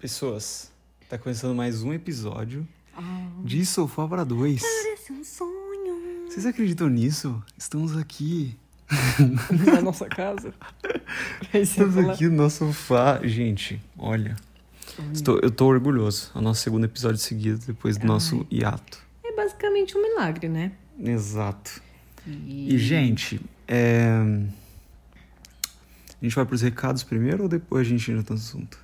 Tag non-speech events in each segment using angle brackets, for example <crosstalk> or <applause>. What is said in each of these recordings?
Pessoas, tá começando mais um episódio de Sofá para Dois. Parece um sonho. Vocês acreditam nisso? Estamos aqui. Na nossa casa. <laughs> Estamos fala, aqui no nosso sofá. Gente, olha. Estou, eu tô orgulhoso. É o nosso segundo episódio seguido depois do nosso hiato. É basicamente um milagre, né? Exato. E, E, gente, é... a gente vai pros recados primeiro ou depois a gente entra no assunto?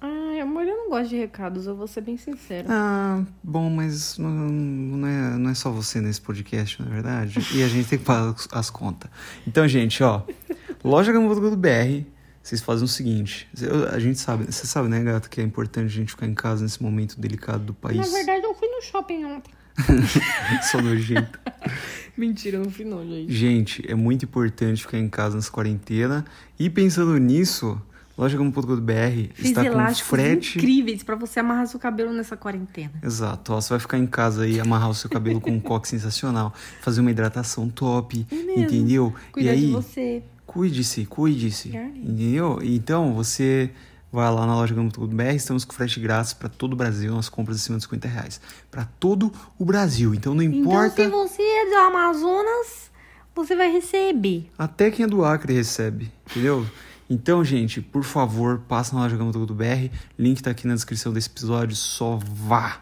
Ai, amor, eu não gosto de recados, eu vou ser bem sincera. Ah, bom, mas não, não, é, não é só você nesse podcast, na é verdade. E a gente tem que pagar as- as contas. Então, gente, ó, <laughs> loja BR, vocês fazem o seguinte: a gente sabe, você sabe, né, gato, que é importante a gente ficar em casa nesse momento delicado do país. Na verdade, eu fui no shopping ontem. <laughs> Só nojento. <laughs> Mentira, eu não fui não, gente. Gente, é muito importante ficar em casa nessa quarentena. E pensando nisso, loja.com.br está com frete. incríveis pra você amarrar seu cabelo nessa quarentena. Exato, ó, você vai ficar em casa aí, amarrar o seu cabelo com um <laughs> coque sensacional, fazer uma hidratação top, É entendeu? Cuidar e aí, de você. cuide-se, cuide-se, Verdade. entendeu? Então, você vai lá na loja Gama.br, estamos com frete grátis para todo o Brasil, nas compras acima de 50 reais. Para todo o Brasil, então não importa, Então, se você é do Amazonas, você vai receber. até quem é do Acre recebe, entendeu? Então, gente, por favor, passa na loja Gama.br, link tá aqui na descrição desse episódio, só vá!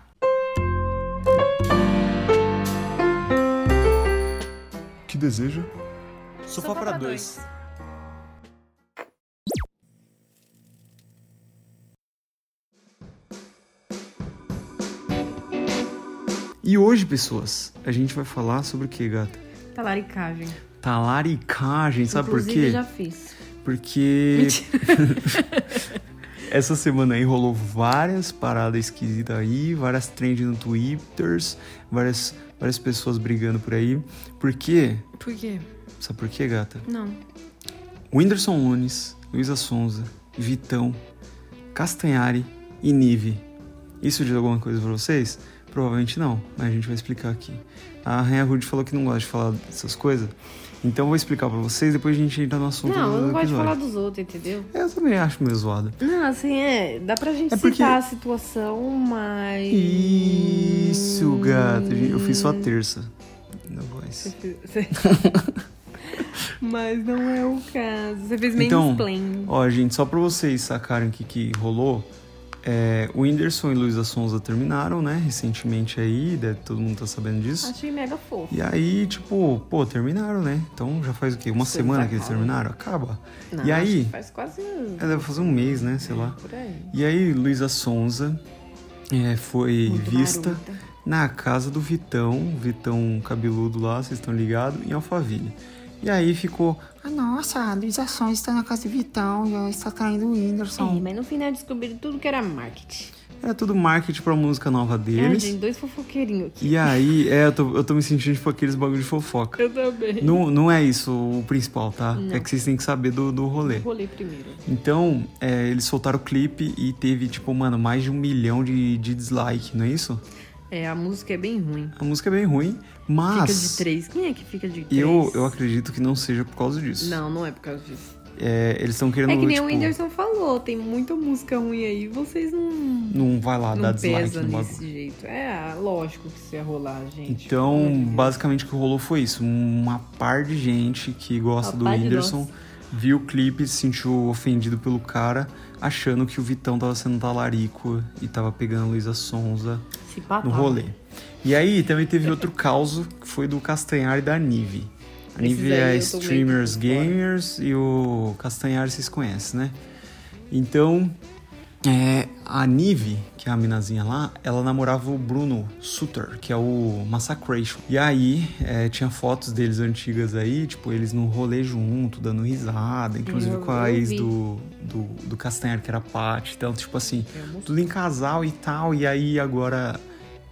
Que deseja? Sofá para dois. E hoje, pessoas, a gente vai falar sobre o que, gata? Talaricagem. Talaricagem, sabe Inclusive, por quê? já fiz. Porque <laughs> essa semana aí rolou várias paradas esquisitas aí, várias trends no Twitter, várias, várias pessoas brigando por aí. Por quê? Por quê? Sabe por quê, gata? Não. Whindersson Nunes, Luísa Sonza, Vitão, Castanhari e Nive. Isso diz alguma coisa pra vocês? Provavelmente não, mas a gente vai explicar aqui. A Rainha Rude falou que não gosta de falar dessas coisas, então eu vou explicar pra vocês, depois a gente entra no assunto Não, eu não gosto de falar dos outros, entendeu? Eu também acho meio zoado. Não, assim, é. Dá pra gente É porque- citar a situação, mas. Isso, gato. Eu fiz só a terça da voz. Você- <laughs> mas não é o caso. Você fez Então, mansplain. Ó, gente, só pra vocês sacarem o que, que rolou, é, o Whindersson e Luísa Sonza terminaram, né? Recentemente aí, deve- todo mundo tá sabendo disso. Achei mega fofo. E aí, tipo, pô, terminaram, né? Então já faz o quê? Uma Isso semana tá que eles terminaram? Acaba. Não, e aí? Faz quase. É, deve fazer um mês, né? Sei lá. Por aí. E aí, Luísa Sonza é, foi Muito vista marota. na casa do Vitão, Vitão cabeludo lá, vocês estão ligados, em Alphaville. E aí ficou, Ah, nossa, a Luísa Sonza está na casa de Vitão e ela está traindo o É, Whindersson. mas no final descobriram tudo que era marketing. era tudo marketing pra música nova Ah, deles. gente, dois fofoqueirinhos aqui. E aí, é, eu tô, eu tô me sentindo tipo aqueles bagulho de fofoca. Eu também. Não, não é isso o principal, tá? Não. É que vocês têm que saber do, do rolê. Rolei primeiro. Então, é, eles soltaram o clipe e teve, tipo, mano, mais de um milhão de, de dislike, não é isso? É, a música é bem ruim. A música é bem ruim, mas Fica de três. Quem é que fica de três? eu, eu acredito que não seja por causa disso. Não, não é por causa disso. É, eles estão querendo, É que nem tipo, o Whindersson falou, tem muita música ruim aí, vocês não, não vai lá dar não dislike pesam no desse jeito. É, lógico que isso ia rolar, gente. Então, basicamente o que rolou foi isso. Uma par de gente que gosta Uma do Whindersson viu o clipe, se sentiu ofendido pelo cara, achando que o Vitão tava sendo talarico e tava pegando a Luísa Sonza No rolê. E aí também teve outro caos que foi do Castanhari e da Nive. A Nive é Streamers. Gamers e o Castanhari vocês conhecem, né? Então, é, a Nive, que é a minazinha lá, ela namorava o Bruno Sutter, que é o Massacration. E aí, é, tinha fotos deles antigas aí, tipo, eles no rolê junto, dando risada, inclusive Eu- com a ex do, do, do Castanhari, que era a Paty. Então, tipo assim, tudo em casal e tal. E aí agora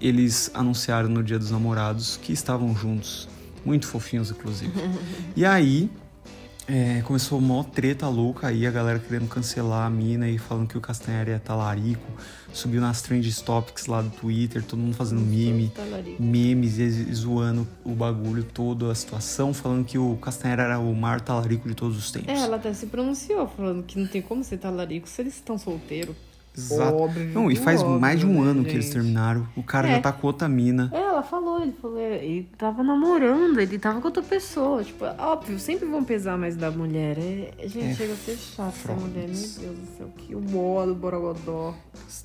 eles anunciaram no Dia dos Namorados que estavam juntos. Muito fofinhos, inclusive. <laughs> e aí é, começou uma treta louca aí, a galera querendo cancelar a mina e falando que o Castanhari é talarico. Subiu nas trend topics lá do Twitter, todo mundo fazendo meme memes e zoando o bagulho todo, a situação, falando que o Castanheira era o maior talarico de todos os tempos. É, ela até se pronunciou, falando que não tem como ser talarico se eles estão solteiros. Exato. Óbvio, Não, e faz óbvio, mais de um né, ano que eles gente? terminaram. O cara É. já tá com outra mina. É, ela falou, ele falou, é, ele tava namorando, ele tava com outra pessoa. Tipo, óbvio, sempre vão pesar mais da mulher. É, gente, É chega a ser chato essa mulher, meu Deus do céu, que o modo borogodó.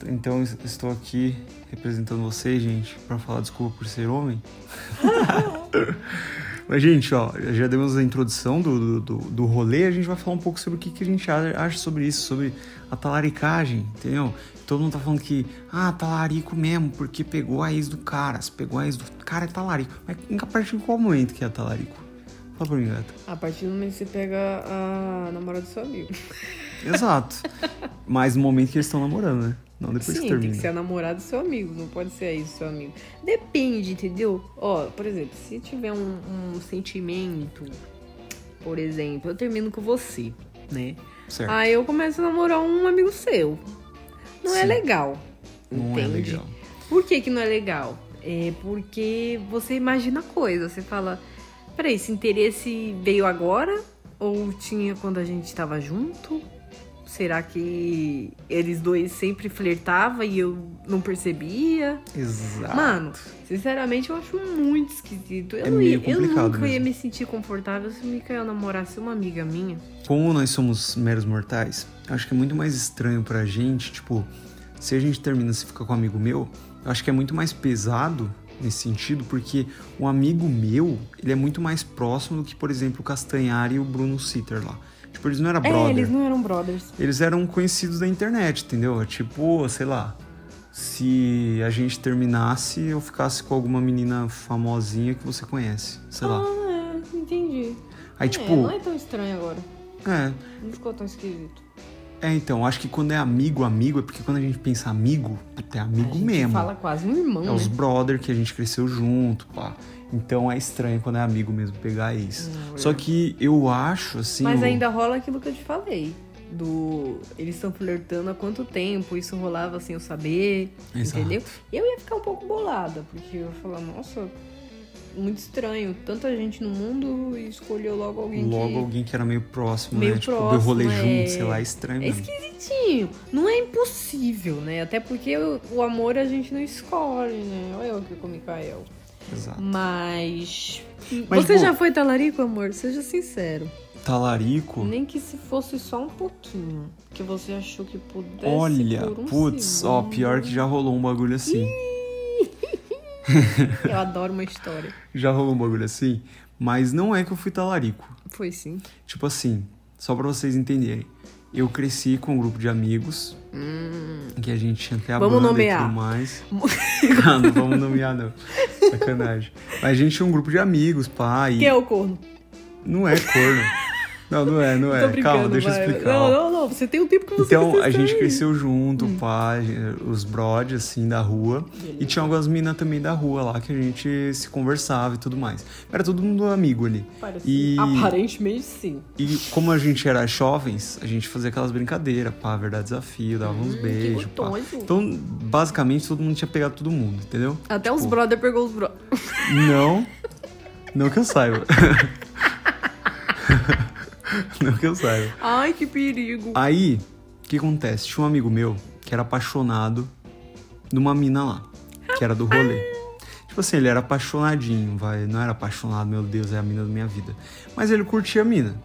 Então es- estou aqui representando vocês, gente, pra falar desculpa por ser homem. <laughs> Mas, gente, ó, já demos a introdução do, do, do, rolê, a gente vai falar um pouco sobre o que, que a gente acha sobre isso, sobre a talaricagem, entendeu? Todo mundo tá falando que, ah, talarico mesmo, porque pegou a ex do cara. Se pegou a ex do cara, é talarico. Mas a partir de qual momento que é talarico? Fala pra mim, gata. A partir do momento que você pega a namorada do seu amigo. Exato. <laughs> Mas no momento que eles estão namorando, né? Não depois Sim, que tem termina. que ser a namorada do seu amigo, não pode ser aí do seu amigo. Depende, entendeu? Ó, por exemplo, se tiver um, um sentimento, por exemplo, eu termino com você, né? Certo. Aí eu começo a namorar um amigo seu. Não é Sim. legal. Não é entende? legal. Por que, que não é legal? É porque você imagina coisa. Você fala, peraí, esse interesse veio agora? Ou tinha quando a gente tava junto? Será que eles dois sempre flertavam e eu não percebia? Exato. Mano, sinceramente eu acho muito esquisito. Eu, É não meio ia, eu nunca ia mesmo. me sentir confortável se o Mikael namorasse uma amiga minha. Como nós somos meros mortais, acho que é muito mais estranho pra gente, tipo, se a gente termina se fica com um amigo meu, eu acho que é muito mais pesado nesse sentido, porque um amigo meu, ele é muito mais próximo do que, por exemplo, o Castanhari e o Bruno Sitter lá. Tipo, eles não eram. É, eles não eram brothers. Eles eram conhecidos da internet, entendeu? É Tipo, sei lá, se a gente terminasse, eu ficasse com alguma menina famosinha que você conhece, sei lá. Ah, é, entendi. Aí, é, tipo, não é tão estranho agora. é, Não ficou tão esquisito. É, então, acho que quando é amigo, amigo, é porque quando a gente pensa amigo, puta, é amigo a gente mesmo. fala quase um irmão, É né? os brother que a gente cresceu junto, pá. Então é estranho quando é amigo mesmo pegar isso. É. Só que eu acho, assim. Mas ainda rola aquilo que eu te falei. Do. Eles estão flertando há quanto tempo? Isso rolava sem eu saber. Exato. Entendeu? Eu ia ficar um pouco bolada, porque eu ia falar, nossa, muito estranho. Tanta gente no mundo escolheu logo alguém Logo que. alguém que era meio próximo, Meio né? Tipo, deu próximo, rolê é. junto, sei lá, é estranho É mesmo. esquisitinho. Não é impossível, né? Até porque o, amor a gente não escolhe, né? Olha eu aqui com o Mikael. Exato. Mas. Mas, Você pô- já foi talarico, amor? Seja sincero. Talarico. Nem que se fosse só um pouquinho. Que você achou que pudesse. Olha, por um putz, ó, segundo. pior que já rolou um bagulho assim. <laughs> Eu adoro uma história. Já rolou um bagulho assim, mas não é que eu fui talarico. Foi sim. Tipo assim, só pra vocês entenderem. Eu cresci com um grupo de amigos, que a gente tinha até a Hum. Vamos banda nomear. e tudo mais. não, <laughs> não vamos nomear, não. Sacanagem. Mas a gente tinha um grupo de amigos, e Quem é o corno? não é corno. Não, não é, não é. Calma, deixa eu explicar. Não, não, Você tem um tempo que você Então, a gente cresceu junto, pá, os brodes, assim, da rua. E tinha algumas minas também da rua lá que a gente se conversava e tudo mais. Era todo mundo amigo ali. Parece- E, Aparentemente sim. e como a gente era jovens, a gente fazia aquelas brincadeiras, pá, verdade desafio, dava uns Hum, que beijos, pá. Então, basicamente, todo mundo tinha pegado todo mundo, entendeu? Até os Tipo, brother pegou os brother. <laughs> Não, não que eu saiba. <laughs> não que eu saiba. Ai, que perigo. Aí, o que acontece? Tinha um amigo meu que era apaixonado numa mina lá, que era do rolê. Tipo assim, ele era apaixonadinho, vai. Não era apaixonado, meu Deus, é a mina da minha vida. Mas ele curtia a mina.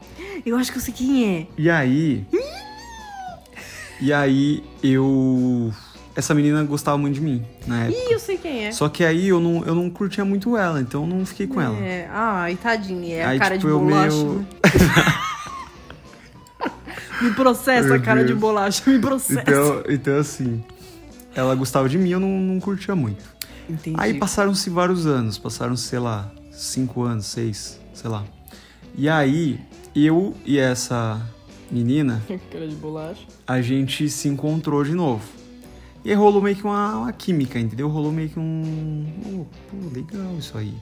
Eu acho que eu sei quem é. E aí. E aí eu. Essa menina gostava muito de mim na época. Ih, eu sei quem é. Só que aí eu não, eu não curtia muito ela, então eu não fiquei com ela. É, ai, tadinha, é a Aí, cara tipo, de bolacha. meio- né? <laughs> me processa, Meu cara de Deus. bolacha, me processa. Então, então assim. Ela gostava de mim, eu não, não curtia muito. Entendi. Aí passaram-se vários anos, passaram, sei lá, cinco anos, seis, sei lá. E aí, eu e essa menina, <laughs> cara de bolacha. a gente se encontrou de novo. E aí rolou meio que uma, uma química, entendeu? Rolou meio que um. Oh, pô, legal isso aí.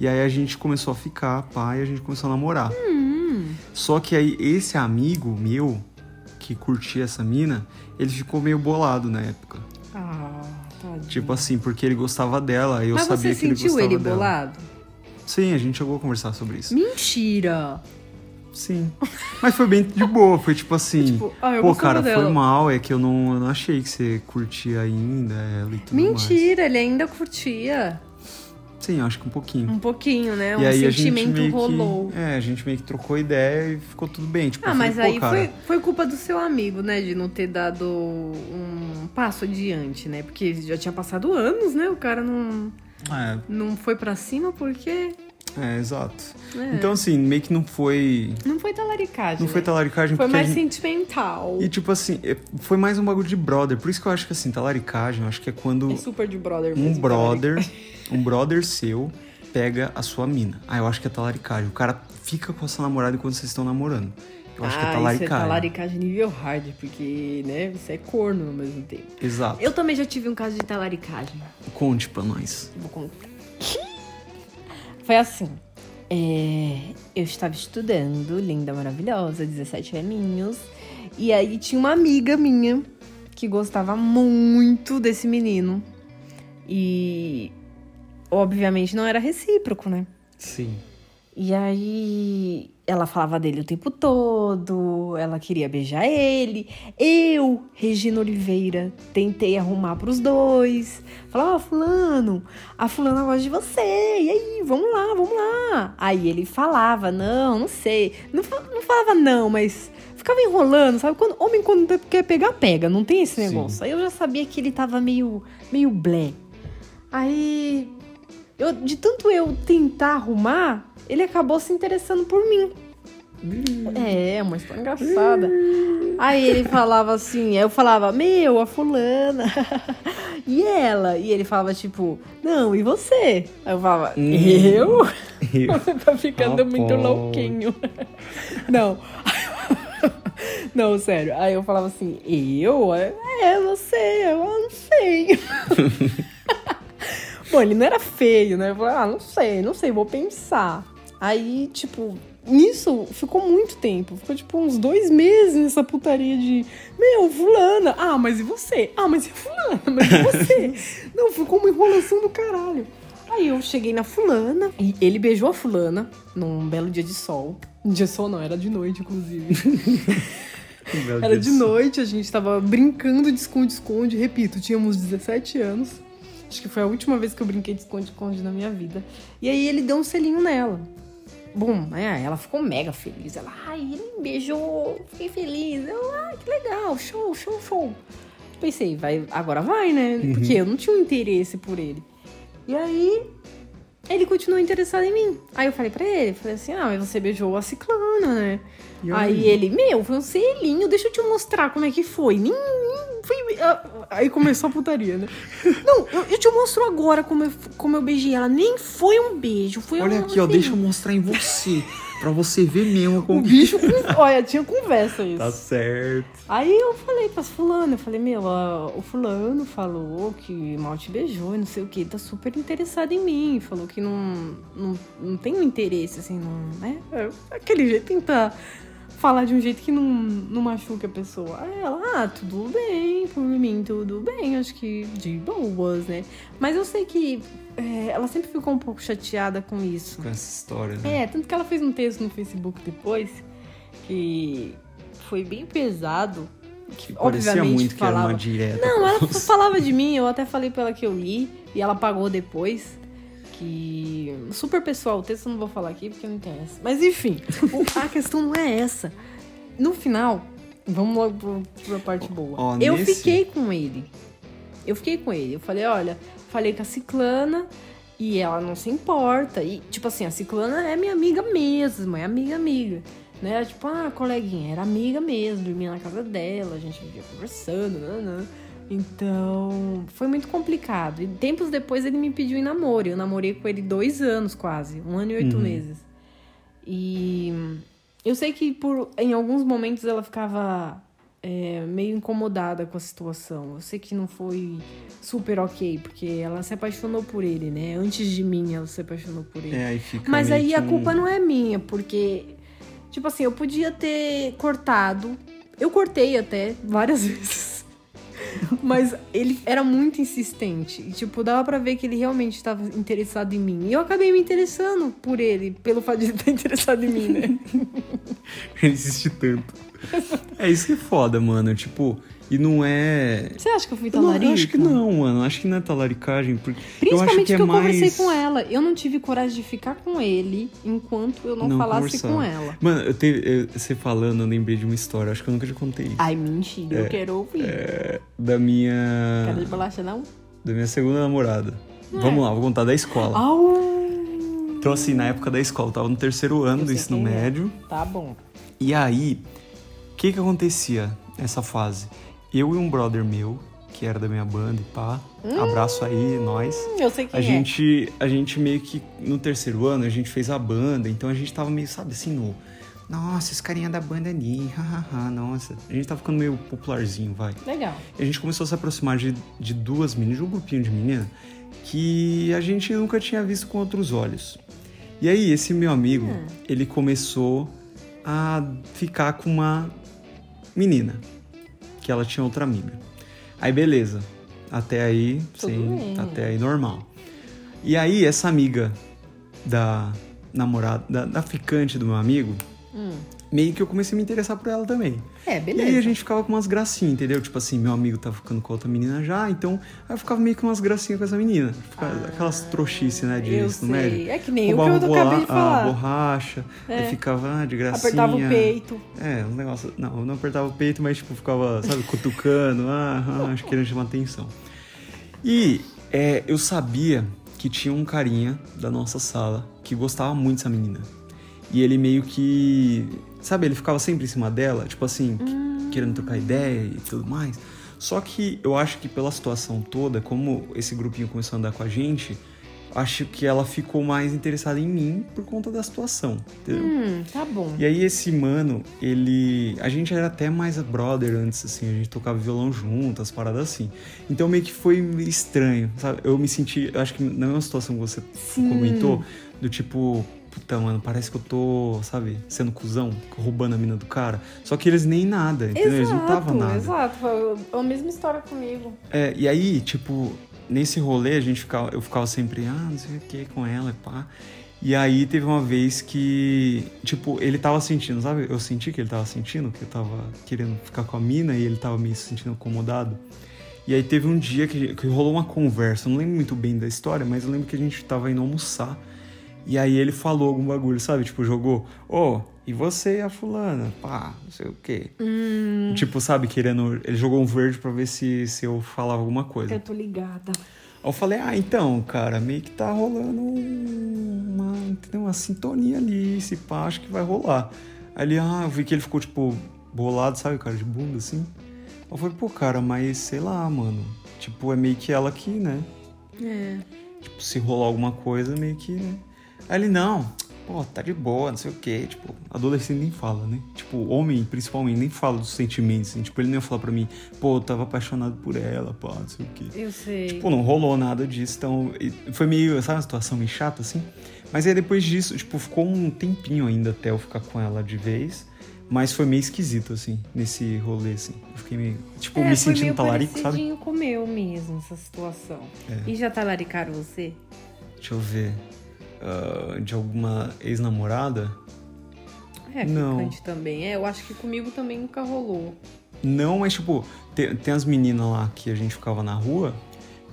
E aí a gente começou a ficar, pá, e a gente começou a namorar. Hum. Só que aí esse amigo meu, que curtia essa mina, ele ficou meio bolado na época. Ah, tadinho. Tipo assim, porque ele gostava dela, e eu Mas sabia você que ele sentiu gostava ele dela. bolado? Sim, a gente chegou a conversar sobre isso. Mentira! Sim. Mas foi bem de boa, foi tipo assim. Tipo, ah, Pô, cara, dela. foi mal, é que eu não, eu não achei que você curtia ainda ela e tudo mais. Mentira, ele ainda curtia. Sim, acho que um pouquinho. Um pouquinho, né? e um aí a gente sentimento rolou. que. É, a gente meio que trocou ideia e ficou tudo bem. Tipo, Ah, falei, mas pô, aí cara, foi, foi culpa do seu amigo, né? De não ter dado um passo adiante, né? Porque já tinha passado anos, né? O cara não, É, não foi pra cima porque. É, exato. né? Então, assim, meio que não foi. Não foi talaricagem. Não foi né? talaricagem Foi porque a mais gente- sentimental. E tipo assim, é- foi mais um bagulho de brother. Por isso que eu acho que assim, talaricagem, eu acho que é quando É super de brother um mesmo. brother, um brother seu pega a sua mina. Ah, eu acho que é talaricagem. O cara fica com a sua namorada enquanto vocês estão namorando. Eu acho que é ah, isso é talaricagem. talaricagem nível hard, porque, né, você é corno ao mesmo tempo. Exato. Eu também já tive um caso de talaricagem. Conte pra nós. Vou contar. Foi assim. é, eu estava estudando, linda, maravilhosa, 17 aninhos. E aí tinha uma amiga minha que gostava muito desse menino. E obviamente não era recíproco, né? Sim. E aí ela falava dele o tempo todo, ela queria beijar ele. Eu, Regina Oliveira, tentei arrumar pros dois. Falava, fulano, a fulana gosta de você. E aí, vamos lá, vamos lá. Aí ele falava, não, não sei. Não, não falava não, mas ficava enrolando, sabe? Quando, homem quando quer pegar, pega. Não tem esse Sim. negócio. Aí eu já sabia que ele tava meio, meio blé. Aí eu, de tanto eu tentar arrumar, ele acabou se interessando por mim. É, uma história engraçada. Aí ele falava assim, aí eu falava, meu, a fulana. <laughs> e ela? E ele falava, tipo, não, e você? Aí eu falava, Hum. eu? <laughs> Eu. <laughs> Você tá ficando muito Rapaz. louquinho. Não. Não, sério. Aí eu falava assim, eu? É, você, eu não sei. Bom, ele não era feio, né? Eu falei, ah, não sei, não sei, vou pensar. Aí, tipo, nisso ficou muito tempo. Ficou, tipo, uns dois meses nessa putaria de, meu, fulana. Ah, mas e você? Ah, mas e fulana? Mas e você? <laughs> não, ficou uma enrolação do caralho. Aí eu cheguei na fulana e ele beijou a fulana num belo dia de sol. Dia de sol não, era de noite, inclusive. <laughs> Era de noite, a gente tava brincando de esconde-esconde. Repito, tínhamos 17 anos. Acho que foi a última vez que eu brinquei de esconde-esconde na minha vida. E aí ele deu um selinho nela. Bom, é, ela ficou mega feliz. Ela, ai, ele me beijou, fiquei feliz. Eu, ai, que legal, show, show, show. Pensei, vai, agora vai, né? Porque eu não tinha um interesse por ele. E aí, ele continuou interessado em mim. Aí eu falei pra ele, falei assim, ah, mas você beijou a ciclana, né? Aí? aí? ele, meu, foi um selinho, deixa eu te mostrar como é que foi. Nem, nem foi... ah, Aí começou a putaria, né? <laughs> Não, eu, eu te mostro agora como eu, como eu beijei ela. Nem foi um beijo, foi Olha um aqui, ó, deixa eu mostrar em você. pra você ver mesmo O bicho, <laughs> olha, tinha conversa isso. Tá certo. Aí eu falei pra fulano, eu falei, meu, ó, o fulano falou que mal te beijou e não sei o que, tá super interessado em mim. Falou que não, não, não tem um interesse, assim, não, né? É, aquele jeito, tentar falar de um jeito que não, não machuque a pessoa. Aí ela, ah, tudo bem, por mim, tudo bem, acho que de boas, né? Mas eu sei que é, ela sempre ficou um pouco chateada com isso. Com essa história, né? É, tanto que ela fez um texto no Facebook depois que foi bem pesado. Que, Parecia muito que era falava. uma direta. Não, ela falava de mim, eu até falei pra ela que eu li e ela pagou depois. Que. Super pessoal, o texto eu não vou falar aqui porque não interessa. Mas enfim, a questão não é essa. No final, vamos logo pro, pra parte boa. Ó, eu nesse- fiquei com ele. Eu fiquei com ele. Eu falei, olha, falei com a Ciclana e ela não se importa. E, tipo assim, a Ciclana é minha amiga mesmo, é amiga, amiga. Né? Tipo, ah, coleguinha, era amiga mesmo, dormia na casa dela, a gente vivia conversando, nanã. Então, foi muito complicado. E tempos depois ele me pediu em namoro. Eu namorei com ele dois anos quase, um ano e oito Uhum. meses. E eu sei que por em alguns momentos ela ficava é, meio incomodada com a situação. Eu sei que não foi super ok, porque ela se apaixonou por ele, né? Antes de mim ela se apaixonou por ele. É, aí. Mas aí a culpa não é minha, porque, tipo assim, eu podia ter cortado. Eu cortei até várias <laughs> vezes. Mas ele era muito insistente. E, tipo, dava pra ver que ele realmente estava interessado em mim. E eu acabei me interessando por ele, pelo fato de ele estar interessado em mim, né? <laughs> Ele insiste tanto. É isso que é foda, mano. Tipo, e não é. Você acha que eu fui Eu, não, talarica? eu acho que não, mano. Acho que não é talaricagem. Porque eu acho Principalmente que é eu mais... conversei com ela. Eu não tive coragem de ficar com ele enquanto eu não, Não falasse conversar. com ela. Mano, eu te, eu- você falando, eu lembrei de uma história. Acho que eu nunca te contei isso. Ai, mentira, eu quero ouvir. É, da minha. Quero de bolacha, não? Da minha segunda namorada. Vamos lá, vou contar da escola. Au! Então, assim, na época da escola, eu tava no terceiro ano Eu do ensino é. médio. Tá bom. E aí, o que que acontecia nessa fase? Eu e um brother meu, que era da minha banda e pá, abraço aí, nós. Hum, eu sei quem A é. gente, a gente meio que, no terceiro ano, a gente fez a banda, então a gente tava meio, sabe, assim, no... Nossa, esse carinha da banda ali, hahaha, nossa. A gente tava ficando meio popularzinho, vai. Legal. E a gente começou a se aproximar de, de duas meninas, de um grupinho de menina, que a gente nunca tinha visto com outros olhos. E aí, esse meu amigo, Hum. ele começou a ficar com uma menina, que ela tinha outra amiga. Aí, beleza. Até aí, Tudo sim, bem. até aí normal. E aí, essa amiga da namorada, da, da ficante do meu amigo, Hum. Meio que eu comecei a me interessar por ela também. É, E beleza. aí a gente ficava com umas gracinhas, entendeu? Tipo assim, meu amigo tava ficando com outra menina já, então aí eu ficava meio que umas gracinhas com essa menina. Ficava aquelas trouxices, né, de Ah, ensino médio. É que nem o que Roubava eu acabei de a falar. borracha, É. ficava ah, de gracinha. Apertava o peito. É, um negócio. Não, eu não apertava o peito, mas tipo, ficava, sabe, cutucando, ah, ah, <laughs> acho que querendo chamar atenção. E é, eu sabia que tinha um carinha da nossa sala que gostava muito dessa menina. E ele meio que. Sabe, ele ficava sempre em cima dela, tipo assim, que- querendo trocar ideia e tudo mais. Só que eu acho que pela situação toda, como esse grupinho começou a andar com a gente, acho que ela ficou mais interessada em mim por conta da situação, entendeu? Hum, tá bom. E aí esse mano, ele. A gente era até mais brother antes, assim, a gente tocava violão junto, as paradas assim. Então meio que foi estranho, sabe? Eu me senti. Eu acho que não é uma situação que você Sim. comentou, do tipo. Puta, mano, parece que eu tô, sabe, sendo cuzão, roubando a mina do cara. Só que eles nem nada, entendeu? eles não estavam nada. Exato, foi a mesma história comigo. É, e aí, tipo, nesse rolê a gente ficava, eu ficava sempre, ah, não sei o que com ela, e pá. E aí teve uma vez que, tipo, ele tava sentindo, sabe? Eu senti que ele tava sentindo, que eu tava querendo ficar com a mina e ele tava se sentindo incomodado. E aí teve um dia que, que rolou uma conversa, eu não lembro muito bem da história, mas eu lembro que a gente tava indo almoçar. E aí ele falou algum bagulho, sabe? Tipo, jogou, ô, e você e a fulana? Pá, não sei o quê. Hum, Tipo, sabe, querendo. Ele jogou um verde pra ver se, se eu falava alguma coisa. eu tô ligada. Aí eu falei, ah, então, cara, meio que tá rolando uma, entendeu? uma sintonia ali, se pá, acho que vai rolar. Aí ele, ah, eu vi que ele ficou, tipo, bolado, sabe, cara, de bunda, assim. Aí eu falei, pô, cara, mas sei lá, mano. Tipo, é meio que ela aqui, né? É. Tipo, se rolar alguma coisa, meio que, né? Aí ele, não, pô, tá de boa, não sei o quê. Tipo, adolescente nem fala, né? Tipo, homem, principalmente, nem fala dos sentimentos, assim. Tipo, ele nem ia falar pra mim, pô, eu tava apaixonado por ela, pá, não sei o quê. Eu sei. Tipo, não rolou nada disso, então foi meio, sabe, uma situação meio chata, assim. Mas aí depois disso, tipo, ficou um tempinho ainda até eu ficar com ela de vez. Mas foi meio esquisito, assim, nesse rolê, assim. Eu fiquei meio, tipo, É, me foi sentindo meio talarico, sabe? com meu mesmo, essa situação. É. E já talaricaram você? Deixa eu ver. Ah, de alguma ex-namorada? É, Não. também. É, eu acho que comigo também nunca rolou. Não, mas tipo, tem, tem as meninas lá que a gente ficava na rua,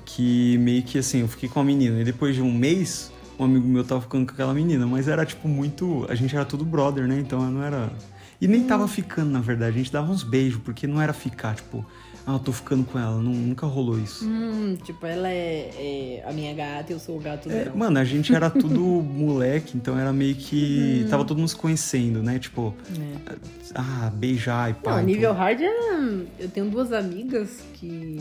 que meio que assim, eu fiquei com a menina, e depois de um mês, um amigo meu tava ficando com aquela menina, mas era tipo muito. A gente era tudo brother, né? Então não era. E nem tava ficando, na verdade, a gente dava uns beijos, porque não era ficar, tipo, ah, tô ficando com ela, não- nunca rolou isso. Hum, tipo, ela é, é a minha gata, eu sou o gato É, dela. mano, a gente era <laughs> tudo moleque, então era meio que. Tava todo mundo se conhecendo, né? Tipo, É. ah, beijar e pá. Não, então- nível hard é... Eu tenho duas amigas que...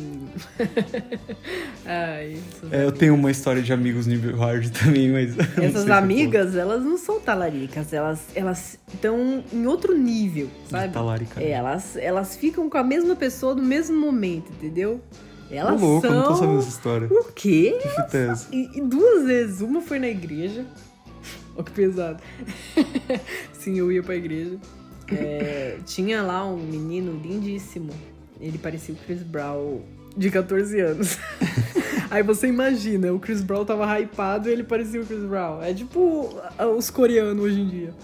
<laughs> Ai, É, eu tenho uma história de amigos nível hard <laughs> também, mas. essas se amigas, elas não são talaricas, elas elas estão em outro nível, sabe? De talarica. É, elas, elas ficam com a mesma pessoa no mesmo momento, entendeu? Tô Elas louco, eu são... não tô sabendo essa história. O quê? Que fita é essa? E, e duas vezes. Uma foi na igreja. <laughs> Olha que pesado. <laughs> Sim, eu ia pra igreja. É, tinha lá um menino lindíssimo. Ele parecia o Chris Brown de 14 anos. <laughs> Aí você imagina, o Chris Brown tava hypado e ele parecia o Chris Brown. É tipo os coreanos hoje em dia.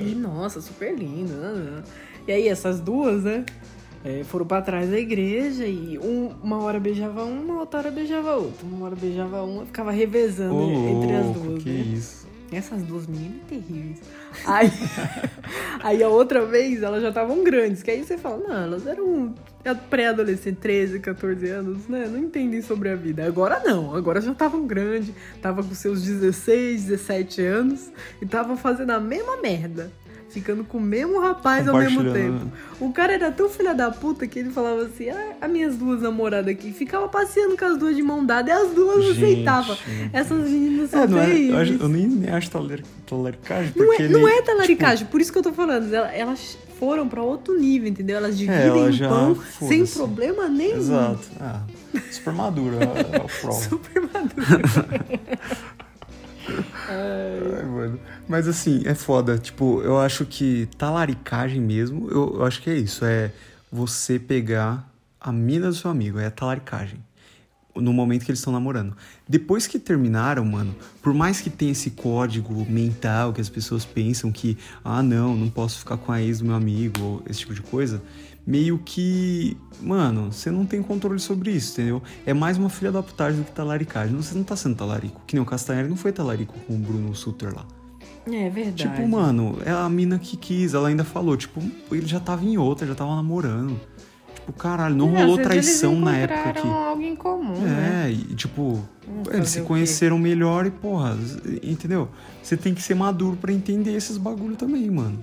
E nossa, super lindo. E aí essas duas, né? É, foram pra trás da igreja e um- uma hora beijava uma, uma outra hora beijava outra. Uma hora beijava uma, ficava revezando Ô, entre as duas. que né? isso. Essas duas meninas terríveis. Aí, <laughs> aí a outra vez elas já estavam grandes, que aí você fala, não, elas eram pré-adolescente, 13, 14 anos, né? Não entendem sobre a vida. Agora não, agora já estavam grandes, tava com seus 16, 17 anos e tava fazendo a mesma merda. Ficando com o mesmo rapaz ao mesmo tempo. O cara era tão filha da puta que ele falava assim: ah, as minhas duas namoradas aqui. Ficava passeando com as duas de mão dada e as duas não Gente. aceitavam. Essas meninas são É, não é, eu, acho- eu nem, nem acho talar- talaricagem, Não é, não nem- é talaricagem, por isso que eu tô falando. Ela- Elas foram pra outro nível, entendeu? Elas dividem ela o já- pão sem problema nenhum. Exato. Ah, super maduro, é, é o <laughs> prova. Super maduro. <laughs> Ai, mano. Mas assim, é foda. Tipo, eu acho que talaricagem mesmo, eu, eu acho que é isso. É você pegar a mina do seu amigo, é a talaricagem. No momento que eles estão namorando. Depois que terminaram, mano, por mais que tenha esse código mental que as pessoas pensam que, ah, não, não posso ficar com a ex do meu amigo, ou esse tipo de coisa, meio que, mano, você não tem controle sobre isso, entendeu? É mais uma filha da putagem do que talaricagem. Você não tá sendo talarico. Que nem o Castanheira não foi talarico com o Bruno Sutter lá. É verdade. Tipo, mano, é a mina que quis, ela ainda falou, tipo, ele já tava em outra, já tava namorando. Tipo, caralho, não É, rolou traição na época que. algo em comum, né? É, e tipo, eles se conheceram melhor e, porra, entendeu? Você tem que ser maduro pra entender esses bagulho também, mano.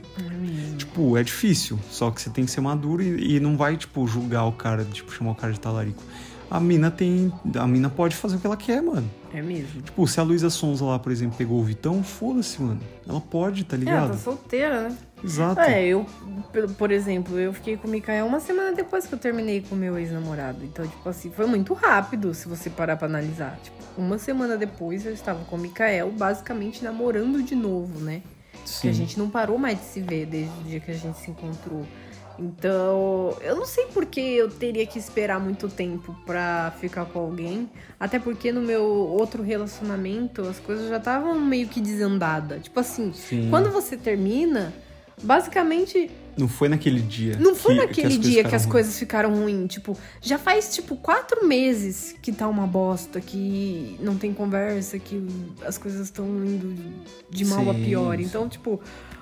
Tipo, é difícil, só que você tem que ser maduro e, e não vai, tipo, julgar o cara, tipo, chamar o cara de talarico. A mina tem. A mina pode fazer o que ela quer, mano. É mesmo. Tipo, se a Luísa Sonza lá, por exemplo, pegou o Vitão, foda-se, mano. Ela pode, tá É, ela ligado? tá solteira, né? Exato. É, eu, por- por exemplo, eu fiquei com o Mikael uma semana depois que eu terminei com o meu ex-namorado. Então, tipo assim, foi muito rápido se você parar pra analisar. Tipo, uma semana depois eu estava com o Mikael, basicamente namorando de novo, né? Que a Sim. gente não parou mais de se ver desde o dia que a gente se encontrou. Então, eu não sei por que eu teria que esperar muito tempo pra ficar com alguém. Até porque no meu outro relacionamento as coisas já estavam meio que desandadas. Tipo assim, Sim. quando você termina, basicamente Não foi naquele dia. não foi que- naquele coisas dia que as coisas ficaram ruins. Tipo, já faz tipo quatro meses que tá uma bosta, que não tem conversa, que as coisas estão indo de mal a Sim, pior. sim. Então, tipo,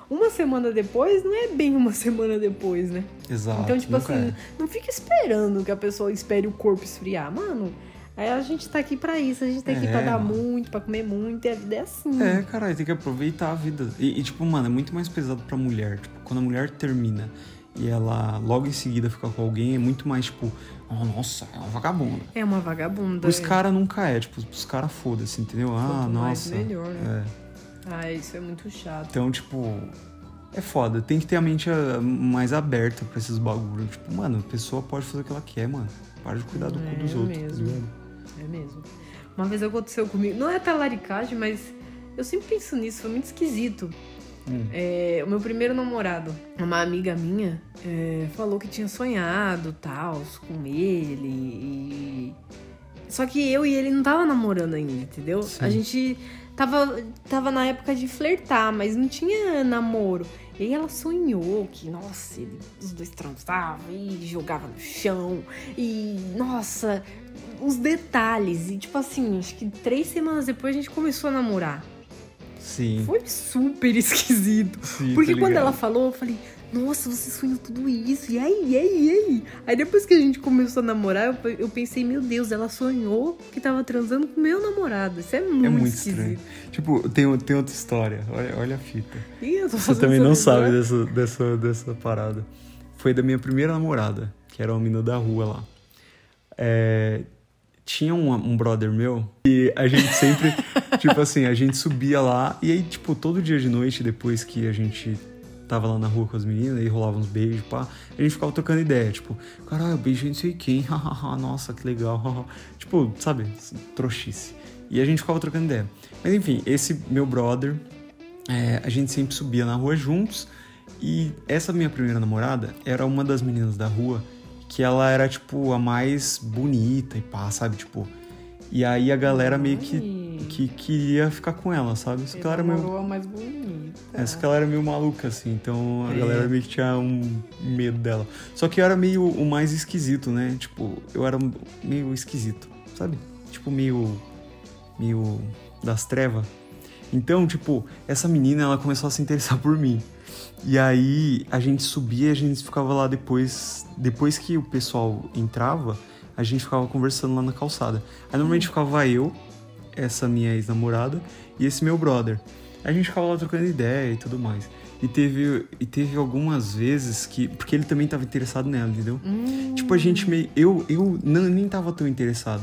uma semana depois não é bem uma <laughs> semana depois, né? Exato. então, tipo assim, é. não fica esperando que a pessoa espere o corpo esfriar. Mano, aí a gente tá aqui pra isso, a gente tá aqui É, pra dar mano. muito, pra comer muito, e a vida é assim. É, caralho, tem que aproveitar a vida. E, e, tipo, mano, é muito mais pesado pra mulher. Tipo, quando a mulher termina e ela logo em seguida fica com alguém, é muito mais, tipo, oh, nossa, é uma vagabunda. É uma vagabunda. Os é. caras nunca é, tipo, os caras foda-se, entendeu? Ah, Quanto mais, nossa. melhor, né? É. Ah, isso é muito chato. Então, tipo, é foda. Tem que ter a mente ah, mais aberta pra esses bagulhos. Tipo, mano, a pessoa pode fazer o que ela quer, mano. Para de cuidar do cu É dos outros, tá mesmo. ligado? É mesmo. Uma vez aconteceu comigo, não é talaricagem, mas eu sempre penso nisso, foi muito esquisito. Hum. É, o meu primeiro namorado, uma amiga minha, é, falou que tinha sonhado tal com ele. E... Só que eu e ele não tava namorando ainda, entendeu? Sim. A gente tava, tava na época de flertar, mas não tinha namoro. E aí ela sonhou que, nossa, ele- os dois transavam e jogava no chão. E, nossa, os detalhes. E, tipo assim, acho que três semanas depois a gente começou a namorar. Sim. Foi super <laughs> esquisito. Sim, Porque quando ela falou, eu falei, nossa, você sonhou tudo isso. E aí, e aí, e aí? Aí depois que a gente começou a namorar, eu, eu pensei, meu Deus, ela sonhou que tava transando com meu namorado. Isso é muito, É muito esquisito. estranho. Tipo, tem, tem outra história. Olha, olha a fita. Ih, Você também não sabe dessa, dessa, dessa parada. Foi da minha primeira namorada, que era uma menina da rua lá. É, tinha um, um brother meu e a gente sempre, <laughs> tipo assim, a gente subia lá e aí, tipo, todo dia de noite, depois que a gente tava lá na rua com as meninas e rolava uns beijos, pá, a gente ficava trocando ideia, tipo, caralho, eu beijei não sei quem, <laughs> hahaha, nossa, que legal, haha." tipo, sabe, trouxice. E a gente ficava trocando ideia. Mas enfim, esse meu brother, é, a gente sempre subia na rua juntos. E essa minha primeira namorada era uma das meninas da rua que ela era, tipo, a mais bonita e pá, sabe? Tipo. E aí a galera meio que que queria ficar com ela, sabe? Só que ela era meio. a mais bonita. É, só que ela era meio maluca, assim, então a É. galera meio que tinha um medo dela. Só que eu era meio o mais esquisito, né? Tipo, eu era meio esquisito, sabe? Tipo, meio. meio. das trevas. Então, tipo, essa menina, ela começou a se interessar por mim. E aí a gente subia e a gente ficava lá depois. Depois que o pessoal entrava, a gente ficava conversando lá na calçada. Aí normalmente ficava eu, essa minha ex-namorada, e esse meu brother. A gente ficava lá trocando ideia e tudo mais. E teve, e teve algumas vezes que. Porque ele também tava interessado nela, entendeu? Hum, Tipo, a gente meio. Eu, eu não, nem tava tão interessado.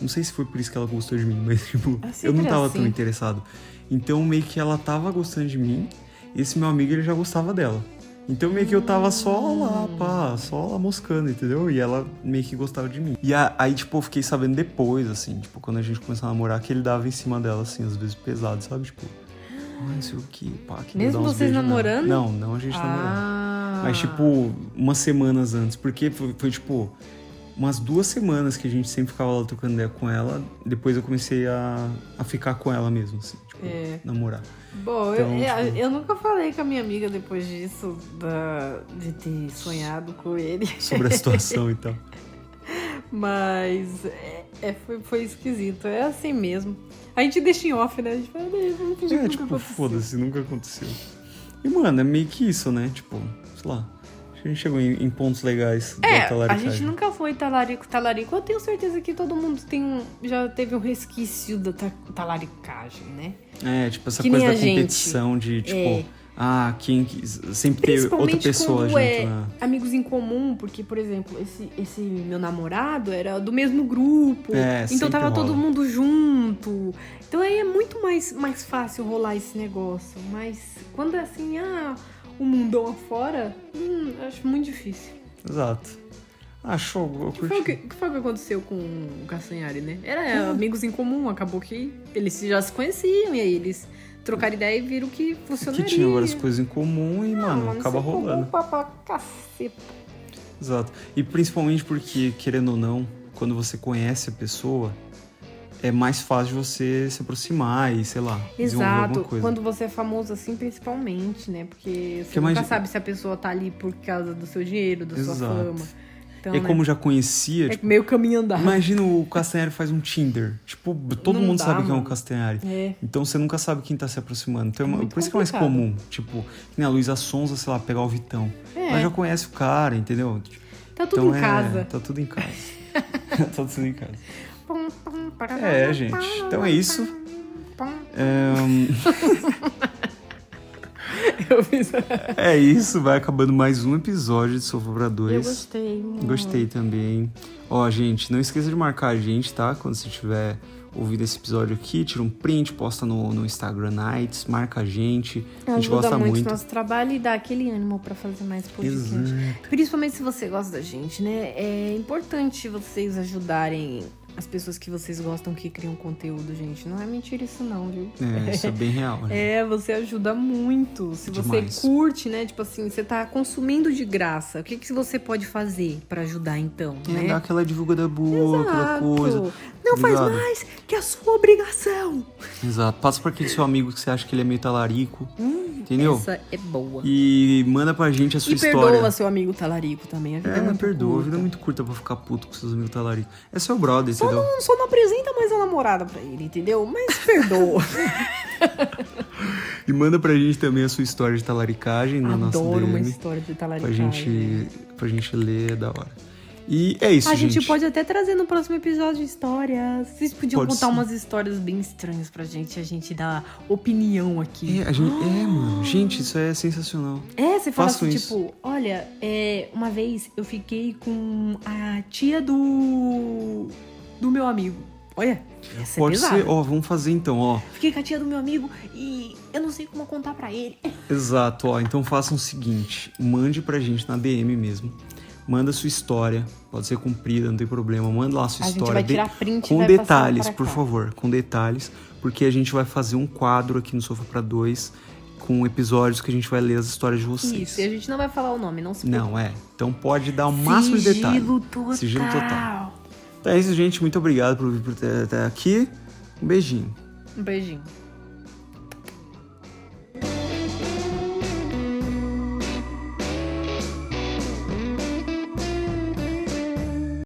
Não sei se foi por isso que ela gostou de mim, <laughs> mas, tipo, É eu não tava assim. tão interessado. Então, meio que ela tava gostando de mim, esse meu amigo, ele já gostava dela. Então, meio que eu tava só lá, pá, só lá moscando, entendeu? E ela meio que gostava de mim. E a- aí, tipo, eu fiquei sabendo depois, assim, tipo, quando a gente começou a namorar, que ele dava em cima dela, assim, às vezes pesado, sabe? Tipo, ai, não sei o que, pá, que Mesmo vocês namorando? Não, não a gente namorando. Ah. Mas, tipo, umas semanas antes. Porque foi, foi, tipo, umas duas semanas que a gente sempre ficava lá trocando ideia com ela. Depois eu comecei a, a ficar com ela mesmo, assim, tipo, É. namorar. Bom, Então, eu, tipo- eu nunca falei com a minha amiga depois disso, da- de ter sonhado com ele. Sobre a <laughs> situação e tal. Mas é, é, foi, foi esquisito. É assim mesmo. A gente deixa em off, né? A gente fala, "Deixa, vamos fingir que É, nunca tipo, aconteceu." foda-se, nunca aconteceu. E, mano, é meio que isso, né? Tipo, sei lá. A gente chegou em, em pontos legais da É, a gente nunca foi talarico, talarico. Eu tenho certeza que todo mundo tem um, já teve um resquício da ta- talaricagem, né? É, tipo, essa Que coisa da a gente. competição de, tipo, É. ah, quem que- sempre ter outra pessoa junto, é né? amigos em comum, porque, por exemplo, esse, esse meu namorado era do mesmo grupo, É, então tava todo rola. mundo junto. Então aí é muito mais, mais fácil rolar esse negócio. Mas quando é assim, ah, o mundão afora, hum, acho muito difícil. Exato. Ah, show, eu que curti. o que, que foi o que aconteceu com o Castanhari, né? Era amigos em comum, acabou que eles já se conheciam e aí eles trocaram ideia e viram que Que funcionaria. tinha várias coisas em comum e, Ah, mano, mano, acaba é rolando. Pra caceta. Exato. E principalmente porque, querendo ou não, quando você conhece a pessoa, é mais fácil você se aproximar e, sei lá, Exato, quando você é famoso assim, principalmente, né? Porque você Porque nunca sabe se a pessoa tá ali por causa do seu dinheiro, da sua Exato. fama. Então, E né, como já conhecia, é tipo, meio caminho andado. imagina o Castanhari faz um Tinder. Tipo, todo Não mundo dá, sabe quem é o. Castanhari. É. Então você nunca sabe quem tá se aproximando. Então, é muito por isso que é mais comum. Tipo, nem a Luísa Sonza, sei lá, pegar o Vitão. É. Ela já conhece o cara, entendeu? Tá tudo então em é, casa. Tá tudo em casa. <laughs> <laughs> tá tudo em casa. É, gente. Então é isso. É, <laughs> Eu fiz. <laughs> é isso, vai acabando mais um episódio de Sofá pra Eu Dois. gostei. muito. Gostei também. Ó, gente, não esqueça de marcar a gente, tá? Quando você tiver ouvido esse episódio aqui, tira um print, posta no, no Instagram Nights, marca a gente. A gente Ajuda gosta muito, muito. o nosso trabalho e dá aquele ânimo pra fazer mais podcast. Exato. Principalmente se você gosta da gente, né? É importante vocês ajudarem as pessoas que vocês gostam que criam conteúdo, gente. Não é mentira isso não, viu? É, isso é bem real. né? <laughs> É, você ajuda muito. Se Demais. você curte, né? Tipo assim, você tá consumindo de graça. O que, que você pode fazer pra ajudar, então? É, né? dar aquela divulgada boa, aquela Exato. coisa. Não faz mais que a sua obrigação. Exato. Passa pra aquele seu amigo que você acha que ele é meio talarico. entendeu? Hum, Essa é boa. E manda pra gente a sua E história. perdoa seu amigo talarico também. A vida é, É, muito perdoa. A curta. vida é muito curta pra ficar puto com seus amigos talaricos. É seu brother, Só não, só não apresenta mais a namorada pra ele, entendeu? Mas perdoa. <laughs> E manda pra gente também a sua história de talaricagem no nosso Adoro uma história de Pra talaricagem. gente, pra gente ler, é da hora. E é isso, A gente. gente pode até trazer no próximo episódio histórias. Vocês podiam Pode contar sim. umas histórias bem estranhas pra gente, a gente dá opinião aqui. É, gente, é, <gasps> mano. Gente, isso é sensacional. É, você fala Façam assim, isso. tipo, olha, é, uma vez eu fiquei com a tia do. Do meu amigo. Olha, essa Pode é ser, ó, vamos fazer então, ó. Fiquei com a tia do meu amigo e eu não sei como contar pra ele. <laughs> Exato, ó. Então façam o seguinte: mande pra gente na DM mesmo. Manda sua história. Pode ser comprida, não tem problema. Manda lá a sua A gente história. vai de- tirar print com vai detalhes, por favor. Com detalhes. Porque a gente vai fazer um quadro aqui no Sofá pra Dois com episódios que a gente vai ler as histórias de vocês. Isso, e a gente não vai falar o nome, não se Não, é. Então pode dar o máximo de detalhe. Sigilo total. Sigilo total. Então é isso, gente. Muito obrigado por vir até aqui. Um beijinho. Um beijinho.